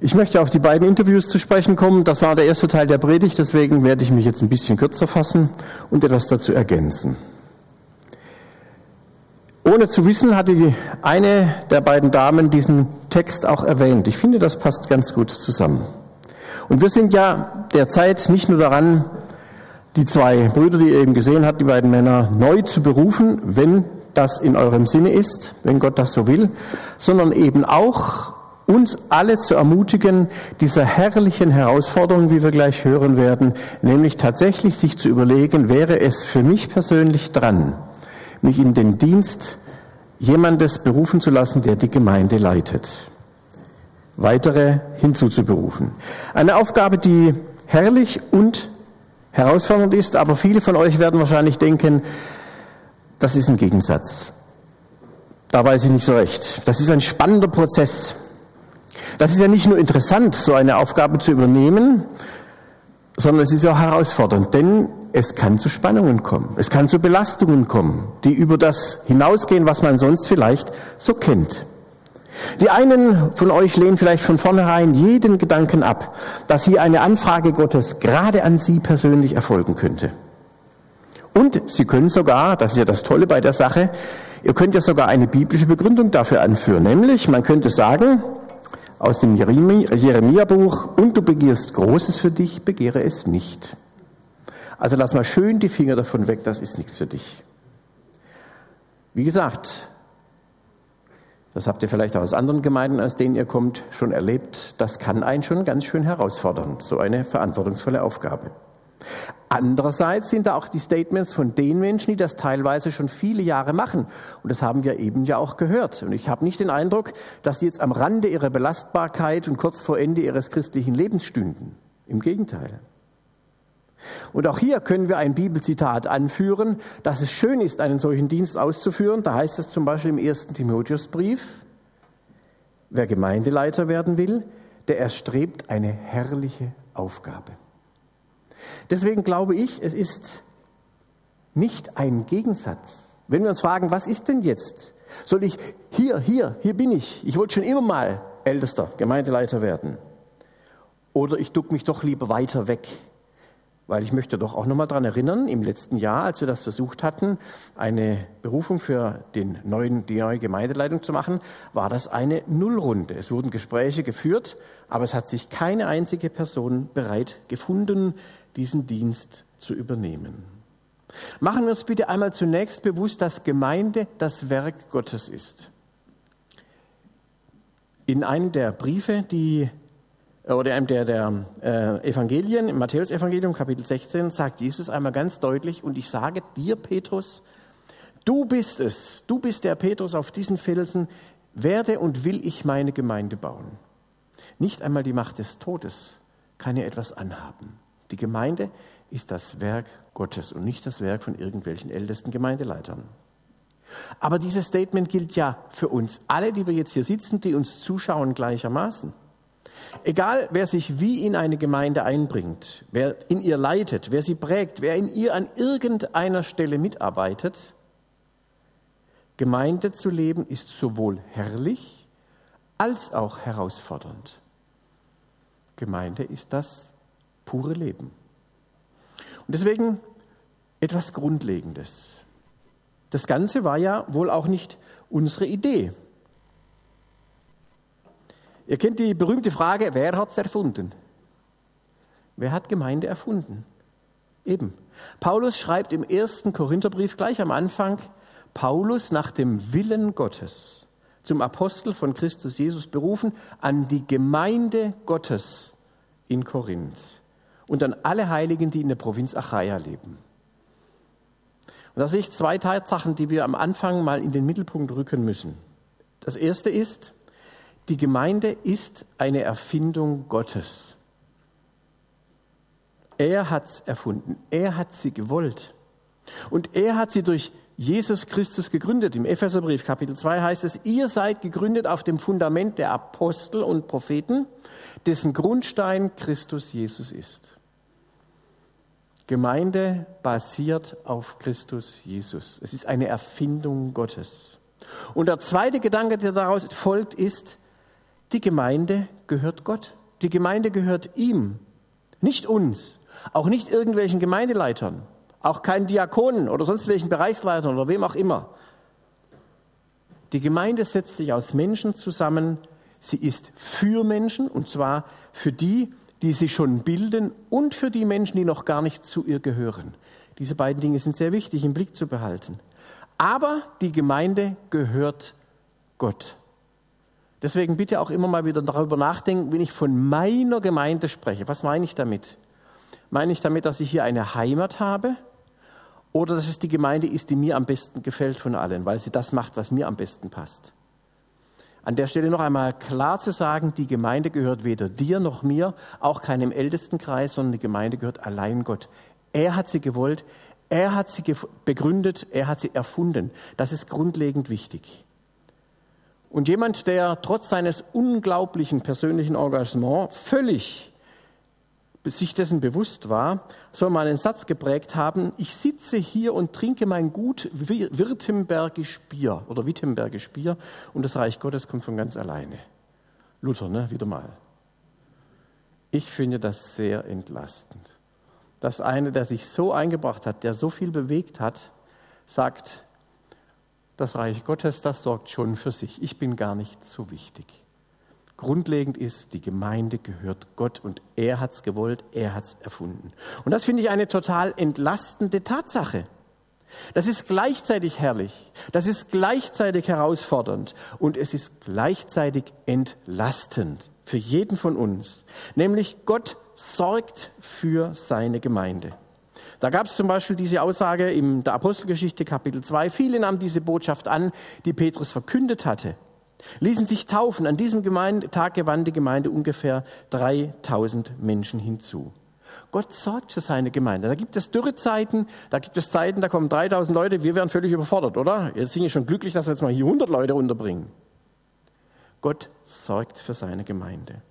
Ich möchte auf die beiden Interviews zu sprechen kommen. Das war der erste Teil der Predigt, deswegen werde ich mich jetzt ein bisschen kürzer fassen und etwas dazu ergänzen. Ohne zu wissen, hatte eine der beiden Damen diesen Text auch erwähnt. Ich finde, das passt ganz gut zusammen. Und wir sind ja derzeit nicht nur daran, die zwei Brüder, die ihr eben gesehen habt, die beiden Männer, neu zu berufen, wenn das in eurem Sinne ist, wenn Gott das so will, sondern eben auch uns alle zu ermutigen, dieser herrlichen Herausforderung, wie wir gleich hören werden, nämlich tatsächlich sich zu überlegen, wäre es für mich persönlich dran, mich in den Dienst jemandes berufen zu lassen, der die Gemeinde leitet. Weitere hinzuzuberufen. Eine Aufgabe, die herrlich und herausfordernd ist, aber viele von euch werden wahrscheinlich denken, das ist ein Gegensatz. Da weiß ich nicht so recht. Das ist ein spannender Prozess. Das ist ja nicht nur interessant, so eine Aufgabe zu übernehmen, sondern es ist auch herausfordernd, denn es kann zu Spannungen kommen, es kann zu Belastungen kommen, die über das hinausgehen, was man sonst vielleicht so kennt. Die einen von euch lehnen vielleicht von vornherein jeden Gedanken ab, dass hier eine Anfrage Gottes gerade an Sie persönlich erfolgen könnte. Und Sie können sogar, das ist ja das Tolle bei der Sache, ihr könnt ja sogar eine biblische Begründung dafür anführen, nämlich man könnte sagen, aus dem Jeremia-Buch, und du begierst Großes für dich, begehre es nicht. Also lass mal schön die Finger davon weg, das ist nichts für dich. Wie gesagt, das habt ihr vielleicht auch aus anderen Gemeinden, aus denen ihr kommt, schon erlebt, das kann einen schon ganz schön herausfordern, so eine verantwortungsvolle Aufgabe. Andererseits sind da auch die Statements von den Menschen, die das teilweise schon viele Jahre machen. Und das haben wir eben ja auch gehört. Und ich habe nicht den Eindruck, dass sie jetzt am Rande ihrer Belastbarkeit und kurz vor Ende ihres christlichen Lebens stünden. Im Gegenteil. Und auch hier können wir ein Bibelzitat anführen, dass es schön ist, einen solchen Dienst auszuführen. Da heißt es zum Beispiel im ersten Timotheusbrief, wer Gemeindeleiter werden will, der erstrebt eine herrliche Aufgabe. Deswegen glaube ich, es ist nicht ein Gegensatz. Wenn wir uns fragen, was ist denn jetzt? Soll ich hier, hier, hier bin ich. Ich wollte schon immer mal Ältester, Gemeindeleiter werden. Oder ich duck mich doch lieber weiter weg. Weil ich möchte doch auch nochmal daran erinnern, im letzten Jahr, als wir das versucht hatten, eine Berufung für den neuen, die neue Gemeindeleitung zu machen, war das eine Nullrunde. Es wurden Gespräche geführt, aber es hat sich keine einzige Person bereit gefunden, diesen Dienst zu übernehmen. Machen wir uns bitte einmal zunächst bewusst, dass Gemeinde das Werk Gottes ist. In einem der Briefe, die oder einem der, der äh, Evangelien, im Matthäus-Evangelium, Kapitel 16, sagt Jesus einmal ganz deutlich, und ich sage dir, Petrus, du bist es, du bist der Petrus auf diesen Felsen, werde und will ich meine Gemeinde bauen. Nicht einmal die Macht des Todes kann ihr etwas anhaben. Die Gemeinde ist das Werk Gottes und nicht das Werk von irgendwelchen ältesten Gemeindeleitern. Aber dieses Statement gilt ja für uns alle, die wir jetzt hier sitzen, die uns zuschauen gleichermaßen. Egal, wer sich wie in eine Gemeinde einbringt, wer in ihr leitet, wer sie prägt, wer in ihr an irgendeiner Stelle mitarbeitet, Gemeinde zu leben ist sowohl herrlich als auch herausfordernd. Gemeinde ist das pure Leben. Und deswegen etwas Grundlegendes. Das Ganze war ja wohl auch nicht unsere Idee. Ihr kennt die berühmte Frage, wer hat es erfunden? Wer hat Gemeinde erfunden? Eben. Paulus schreibt im ersten Korintherbrief gleich am Anfang, Paulus nach dem Willen Gottes zum Apostel von Christus Jesus berufen an die Gemeinde Gottes in Korinth und an alle Heiligen, die in der Provinz Achaia leben. Und da sehe ich zwei Tatsachen, die wir am Anfang mal in den Mittelpunkt rücken müssen. Das erste ist, die Gemeinde ist eine Erfindung Gottes. Er hat es erfunden. Er hat sie gewollt. Und er hat sie durch Jesus Christus gegründet. Im Epheserbrief Kapitel 2 heißt es, ihr seid gegründet auf dem Fundament der Apostel und Propheten, dessen Grundstein Christus Jesus ist. Gemeinde basiert auf Christus Jesus. Es ist eine Erfindung Gottes. Und der zweite Gedanke, der daraus folgt, ist, Die Gemeinde gehört Gott. Die Gemeinde gehört ihm, nicht uns, auch nicht irgendwelchen Gemeindeleitern, auch keinen Diakonen oder sonst welchen Bereichsleitern oder wem auch immer. Die Gemeinde setzt sich aus Menschen zusammen. Sie ist für Menschen und zwar für die, die sie schon bilden und für die Menschen, die noch gar nicht zu ihr gehören. Diese beiden Dinge sind sehr wichtig im Blick zu behalten. Aber die Gemeinde gehört Gott. Deswegen bitte auch immer mal wieder darüber nachdenken, wenn ich von meiner Gemeinde spreche. Was meine ich damit? Meine ich damit, dass ich hier eine Heimat habe oder dass es die Gemeinde ist, die mir am besten gefällt von allen, weil sie das macht, was mir am besten passt? An der Stelle noch einmal klar zu sagen, die Gemeinde gehört weder dir noch mir, auch keinem Ältestenkreis, sondern die Gemeinde gehört allein Gott. Er hat sie gewollt, er hat sie begründet, er hat sie erfunden. Das ist grundlegend wichtig. Und jemand, der trotz seines unglaublichen persönlichen Engagements völlig sich dessen bewusst war, soll mal einen Satz geprägt haben, ich sitze hier und trinke mein gut Württembergisch Bier oder Wittenbergisch Bier und das Reich Gottes kommt von ganz alleine. Luther, ne, wieder mal. Ich finde das sehr entlastend. Dass einer, der sich so eingebracht hat, der so viel bewegt hat, sagt, das Reich Gottes, das sorgt schon für sich. Ich bin gar nicht so wichtig. Grundlegend ist, die Gemeinde gehört Gott und er hat es gewollt, er hat es erfunden. Und das finde ich eine total entlastende Tatsache. Das ist gleichzeitig herrlich, das ist gleichzeitig herausfordernd und es ist gleichzeitig entlastend für jeden von uns. Nämlich Gott sorgt für seine Gemeinde. Da gab es zum Beispiel diese Aussage in der Apostelgeschichte Kapitel 2. Viele nahmen diese Botschaft an, die Petrus verkündet hatte ließen sich taufen. An diesem Gemeinde, Tag gewann die Gemeinde ungefähr 3000 Menschen hinzu. Gott sorgt für seine Gemeinde. Da gibt es Dürrezeiten, da gibt es Zeiten, da kommen 3000 Leute, wir wären völlig überfordert, oder? Jetzt sind wir schon glücklich, dass wir jetzt mal hier 100 Leute unterbringen. Gott sorgt für seine Gemeinde.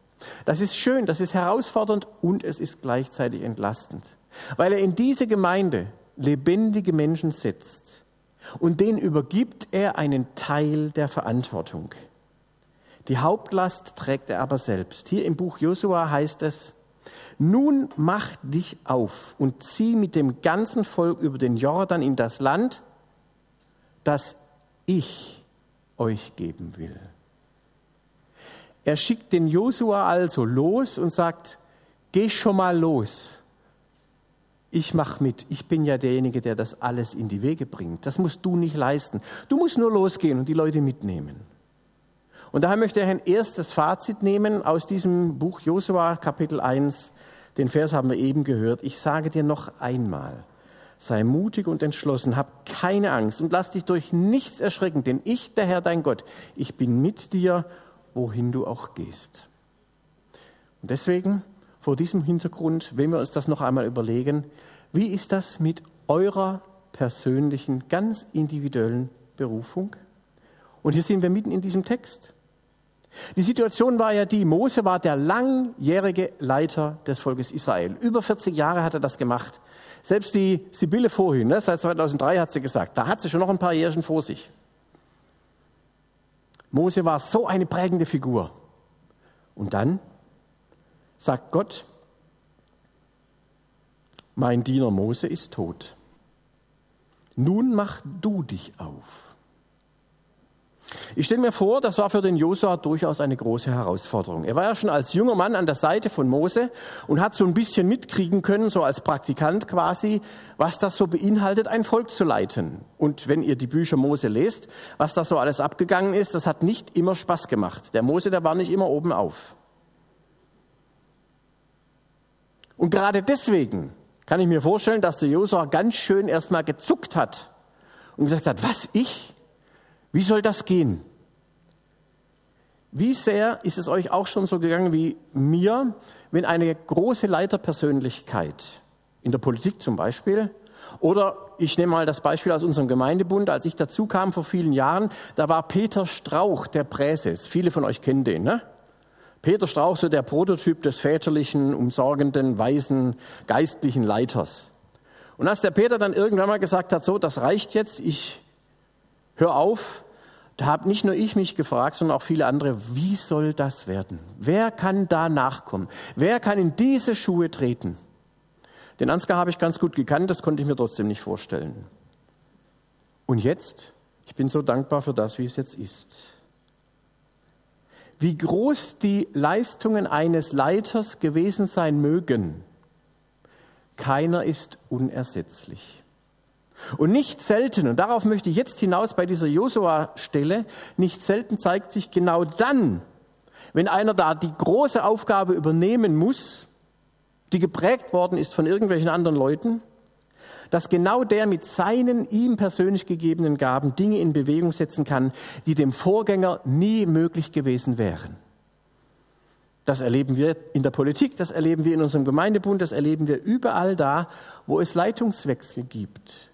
Das ist schön, das ist herausfordernd und es ist gleichzeitig entlastend, weil er in diese Gemeinde lebendige Menschen setzt, und den übergibt er einen Teil der Verantwortung. Die Hauptlast trägt er aber selbst. Hier im Buch Josua heißt es, nun mach dich auf und zieh mit dem ganzen Volk über den Jordan in das Land, das ich euch geben will. Er schickt den Josua also los und sagt, geh schon mal los ich mache mit. Ich bin ja derjenige, der das alles in die Wege bringt. Das musst du nicht leisten. Du musst nur losgehen und die Leute mitnehmen. Und daher möchte ich ein erstes Fazit nehmen aus diesem Buch Josua Kapitel 1. Den Vers haben wir eben gehört. Ich sage dir noch einmal, sei mutig und entschlossen, hab keine Angst und lass dich durch nichts erschrecken, denn ich, der Herr dein Gott, ich bin mit dir, wohin du auch gehst. Und deswegen vor diesem Hintergrund, wenn wir uns das noch einmal überlegen, wie ist das mit eurer persönlichen, ganz individuellen Berufung? Und hier sind wir mitten in diesem Text. Die Situation war ja die, Mose war der langjährige Leiter des Volkes Israel. Über 40 Jahre hat er das gemacht. Selbst die Sibylle vorhin, ne, seit 2003 hat sie gesagt, da hat sie schon noch ein paar Jährchen vor sich. Mose war so eine prägende Figur. Und dann sagt Gott, mein Diener Mose ist tot. Nun mach du dich auf. Ich stelle mir vor, das war für den Josua durchaus eine große Herausforderung. Er war ja schon als junger Mann an der Seite von Mose und hat so ein bisschen mitkriegen können, so als Praktikant quasi, was das so beinhaltet, ein Volk zu leiten. Und wenn ihr die Bücher Mose lest, was da so alles abgegangen ist, das hat nicht immer Spaß gemacht. Der Mose, der war nicht immer oben auf. Und gerade deswegen kann ich mir vorstellen, dass der Josua ganz schön erstmal gezuckt hat und gesagt hat, was ich? Wie soll das gehen? Wie sehr ist es euch auch schon so gegangen wie mir, wenn eine große Leiterpersönlichkeit in der Politik zum Beispiel oder ich nehme mal das Beispiel aus unserem Gemeindebund, als ich dazu kam vor vielen Jahren, da war Peter Strauch der Präses. Viele von euch kennen den, ne? Peter Strauch, so der Prototyp des väterlichen, umsorgenden, weisen, geistlichen Leiters. Und als der Peter dann irgendwann mal gesagt hat, so, das reicht jetzt, ich höre auf, Da habe nicht nur ich mich gefragt, sondern auch viele andere, wie soll das werden? Wer kann da nachkommen? Wer kann in diese Schuhe treten? Den Ansgar habe ich ganz gut gekannt, das konnte ich mir trotzdem nicht vorstellen. Und jetzt, ich bin so dankbar für das, wie es jetzt ist. Wie groß die Leistungen eines Leiters gewesen sein mögen, keiner ist unersetzlich. Und nicht selten, und darauf möchte ich jetzt hinaus bei dieser Josua-Stelle, nicht selten zeigt sich genau dann, wenn einer da die große Aufgabe übernehmen muss, die geprägt worden ist von irgendwelchen anderen Leuten, dass genau der mit seinen ihm persönlich gegebenen Gaben Dinge in Bewegung setzen kann, die dem Vorgänger nie möglich gewesen wären. Das erleben wir in der Politik, das erleben wir in unserem Gemeindebund, das erleben wir überall da, wo es Leitungswechsel gibt.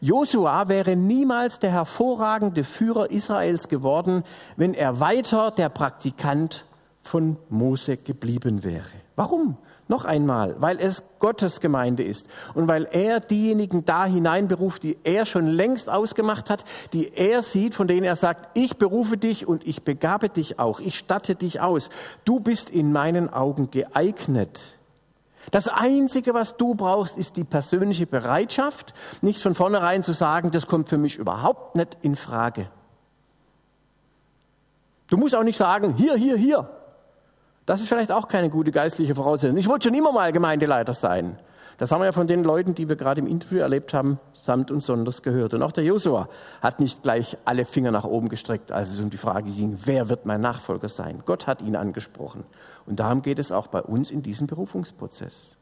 Josua wäre niemals der hervorragende Führer Israels geworden, wenn er weiter der Praktikant von Mose geblieben wäre. Warum? Noch einmal, weil es Gottes Gemeinde ist und weil er diejenigen da hineinberuft, die er schon längst ausgemacht hat, die er sieht, von denen er sagt, ich berufe dich und ich begabe dich auch, ich statte dich aus. Du bist in meinen Augen geeignet. Das Einzige, was du brauchst, ist die persönliche Bereitschaft, nicht von vornherein zu sagen, das kommt für mich überhaupt nicht in Frage. Du musst auch nicht sagen, hier, hier, hier, das ist vielleicht auch keine gute geistliche Voraussetzung. Ich wollte schon immer mal Gemeindeleiter sein. Das haben wir ja von den Leuten, die wir gerade im Interview erlebt haben, samt und sonders gehört. Und auch der Josua hat nicht gleich alle Finger nach oben gestreckt, als es um die Frage ging, wer wird mein Nachfolger sein? Gott hat ihn angesprochen. Und darum geht es auch bei uns in diesem Berufungsprozess.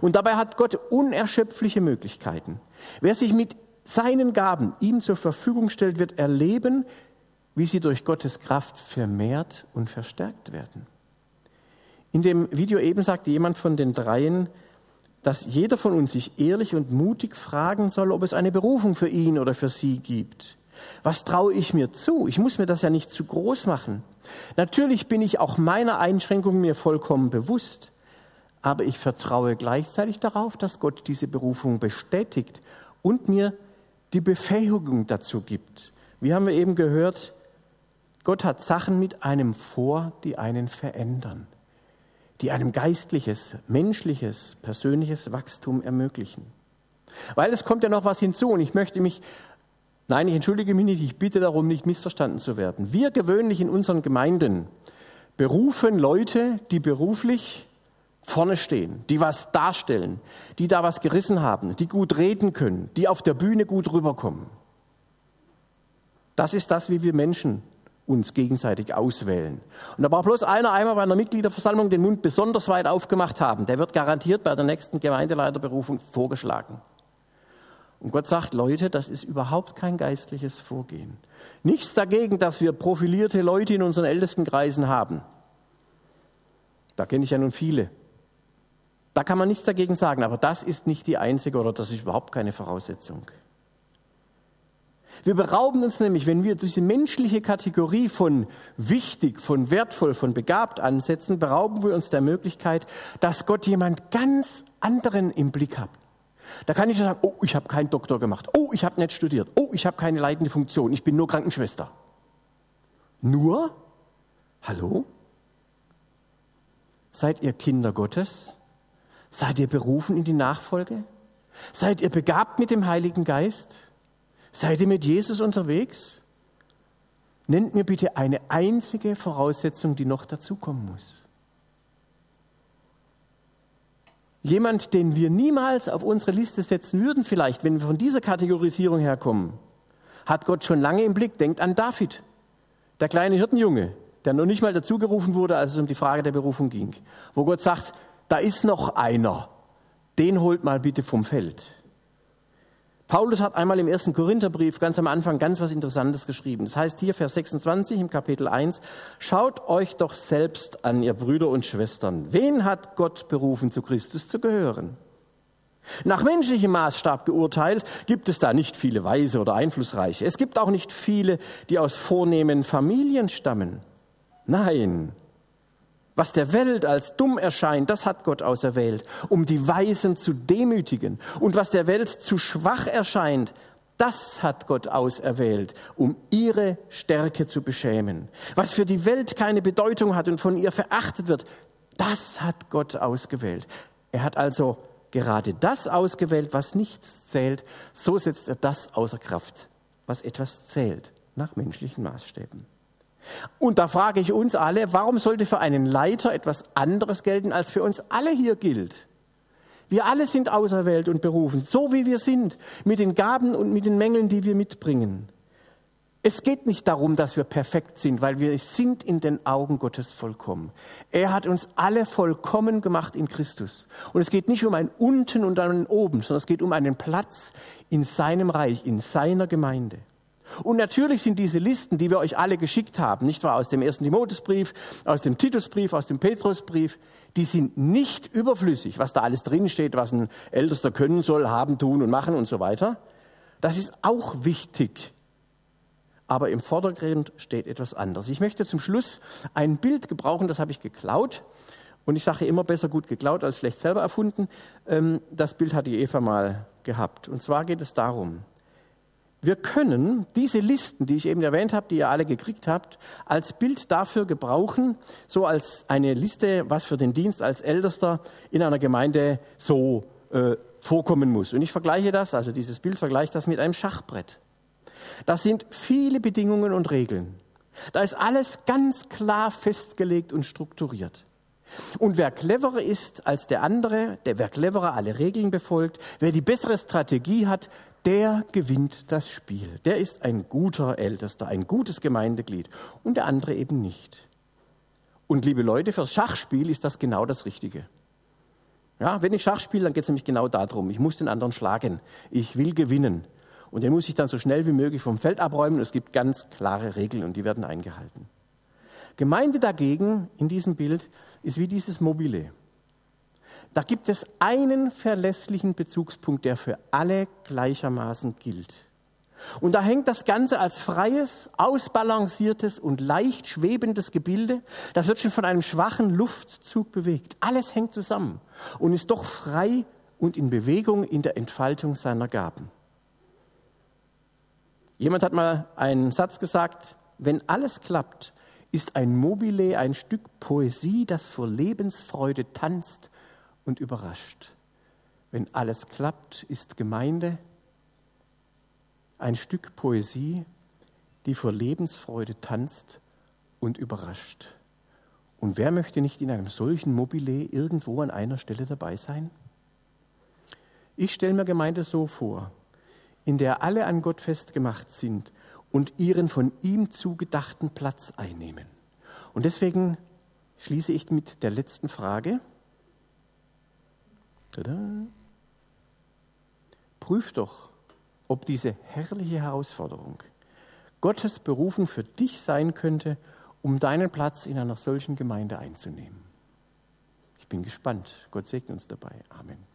Und dabei hat Gott unerschöpfliche Möglichkeiten. Wer sich mit seinen Gaben ihm zur Verfügung stellt, wird erleben, wie sie durch Gottes Kraft vermehrt und verstärkt werden. In dem Video eben sagte jemand von den dreien, dass jeder von uns sich ehrlich und mutig fragen soll, ob es eine Berufung für ihn oder für sie gibt. Was traue ich mir zu? Ich muss mir das ja nicht zu groß machen. Natürlich bin ich auch meiner Einschränkung mir vollkommen bewusst, aber ich vertraue gleichzeitig darauf, dass Gott diese Berufung bestätigt und mir die Befähigung dazu gibt. Wie haben wir eben gehört, Gott hat Sachen mit einem vor, die einen verändern die einem geistliches, menschliches, persönliches Wachstum ermöglichen. Weil es kommt ja noch was hinzu und ich möchte mich, nein, ich entschuldige mich nicht, ich bitte darum, nicht missverstanden zu werden. Wir gewöhnlich in unseren Gemeinden berufen Leute, die beruflich vorne stehen, die was darstellen, die da was gerissen haben, die gut reden können, die auf der Bühne gut rüberkommen. Das ist das, wie wir Menschen uns gegenseitig auswählen. Und da braucht bloß einer einmal bei einer Mitgliederversammlung den Mund besonders weit aufgemacht haben. Der wird garantiert bei der nächsten Gemeindeleiterberufung vorgeschlagen. Und Gott sagt, Leute, das ist überhaupt kein geistliches Vorgehen. Nichts dagegen, dass wir profilierte Leute in unseren ältesten Kreisen haben. Da kenne ich ja nun viele. Da kann man nichts dagegen sagen, aber das ist nicht die einzige oder das ist überhaupt keine Voraussetzung. Wir berauben uns nämlich, wenn wir diese menschliche Kategorie von wichtig, von wertvoll, von begabt ansetzen, berauben wir uns der Möglichkeit, dass Gott jemand ganz anderen im Blick hat. Da kann ich sagen, oh, ich habe keinen Doktor gemacht, oh, ich habe nicht studiert, oh, ich habe keine leitende Funktion, ich bin nur Krankenschwester. Nur, hallo? Seid ihr Kinder Gottes? Seid ihr berufen in die Nachfolge? Seid ihr begabt mit dem Heiligen Geist? Seid ihr mit Jesus unterwegs? Nennt mir bitte eine einzige Voraussetzung, die noch dazukommen muss. Jemand, den wir niemals auf unsere Liste setzen würden, vielleicht, wenn wir von dieser Kategorisierung herkommen, hat Gott schon lange im Blick. Denkt an David, der kleine Hirtenjunge, der noch nicht mal dazugerufen wurde, als es um die Frage der Berufung ging. Wo Gott sagt, da ist noch einer, den holt mal bitte vom Feld. Paulus hat einmal im ersten Korintherbrief ganz am Anfang ganz was Interessantes geschrieben. Das heißt hier Vers 26 im Kapitel 1, schaut euch doch selbst an, ihr Brüder und Schwestern. Wen hat Gott berufen, zu Christus zu gehören? Nach menschlichem Maßstab geurteilt gibt es da nicht viele Weise oder Einflussreiche. Es gibt auch nicht viele, die aus vornehmen Familien stammen. Nein, was der Welt als dumm erscheint, das hat Gott auserwählt, um die Weisen zu demütigen. Und was der Welt zu schwach erscheint, Das hat Gott auserwählt, um ihre Stärke zu beschämen. Was für die Welt keine Bedeutung hat und von ihr verachtet wird, das hat Gott ausgewählt. Er hat also gerade das ausgewählt, was nichts zählt. So setzt er das außer Kraft, was etwas zählt, nach menschlichen Maßstäben. Und da frage ich uns alle, warum sollte für einen Leiter etwas anderes gelten, als für uns alle hier gilt? Wir alle sind auserwählt und berufen, so wie wir sind, mit den Gaben und mit den Mängeln, die wir mitbringen. Es geht nicht darum, dass wir perfekt sind, weil wir sind in den Augen Gottes vollkommen. Er hat uns alle vollkommen gemacht in Christus. Und es geht nicht um ein Unten und ein Oben, sondern es geht um einen Platz in seinem Reich, in seiner Gemeinde. Und natürlich sind diese Listen, die wir euch alle geschickt haben, nicht wahr aus dem ersten Timotheusbrief, aus dem Titusbrief, aus dem Petrusbrief, die sind nicht überflüssig, was da alles drinsteht, was ein Ältester können soll, haben, tun und machen und so weiter. Das ist auch wichtig. Aber im Vordergrund steht etwas anderes. Ich möchte zum Schluss ein Bild gebrauchen, das habe ich geklaut. Und ich sage immer besser gut geklaut als schlecht selber erfunden. Ähm, das Bild hat die Eva mal gehabt. Und zwar geht es darum, wir können diese Listen, die ich eben erwähnt habe, die ihr alle gekriegt habt, als Bild dafür gebrauchen, so als eine Liste, was für den Dienst als Ältester in einer Gemeinde so äh, vorkommen muss. Und ich vergleiche das, also dieses Bild vergleicht das mit einem Schachbrett. Das sind viele Bedingungen und Regeln. Da ist alles ganz klar festgelegt und strukturiert. Und wer cleverer ist als der andere, der wer cleverer alle Regeln befolgt, wer die bessere Strategie hat, der gewinnt das Spiel. Der ist ein guter Ältester, ein gutes Gemeindeglied und der andere eben nicht. Und liebe Leute, fürs Schachspiel ist das genau das Richtige. Ja, wenn ich Schach spiele, dann geht es nämlich genau darum. Ich muss den anderen schlagen. Ich will gewinnen. Und den muss ich dann so schnell wie möglich vom Feld abräumen. Es gibt ganz klare Regeln und die werden eingehalten. Gemeinde dagegen in diesem Bild ist wie dieses Mobile. Da gibt es einen verlässlichen Bezugspunkt, der für alle gleichermaßen gilt. Und da hängt das Ganze als freies, ausbalanciertes und leicht schwebendes Gebilde. Das wird schon von einem schwachen Luftzug bewegt. Alles hängt zusammen und ist doch frei und in Bewegung in der Entfaltung seiner Gaben. Jemand hat mal einen Satz gesagt, wenn alles klappt, ist ein Mobile ein Stück Poesie, das vor Lebensfreude tanzt und überrascht. Wenn alles klappt, ist Gemeinde ein Stück Poesie, die vor Lebensfreude tanzt und überrascht. Und wer möchte nicht in einem solchen Mobile irgendwo an einer Stelle dabei sein? Ich stelle mir Gemeinde so vor, in der alle an Gott festgemacht sind und ihren von ihm zugedachten Platz einnehmen. Und deswegen schließe ich mit der letzten Frage. Tada. Prüf doch, ob diese herrliche Herausforderung Gottes Berufung für dich sein könnte, um deinen Platz in einer solchen Gemeinde einzunehmen. Ich bin gespannt. Gott segne uns dabei. Amen.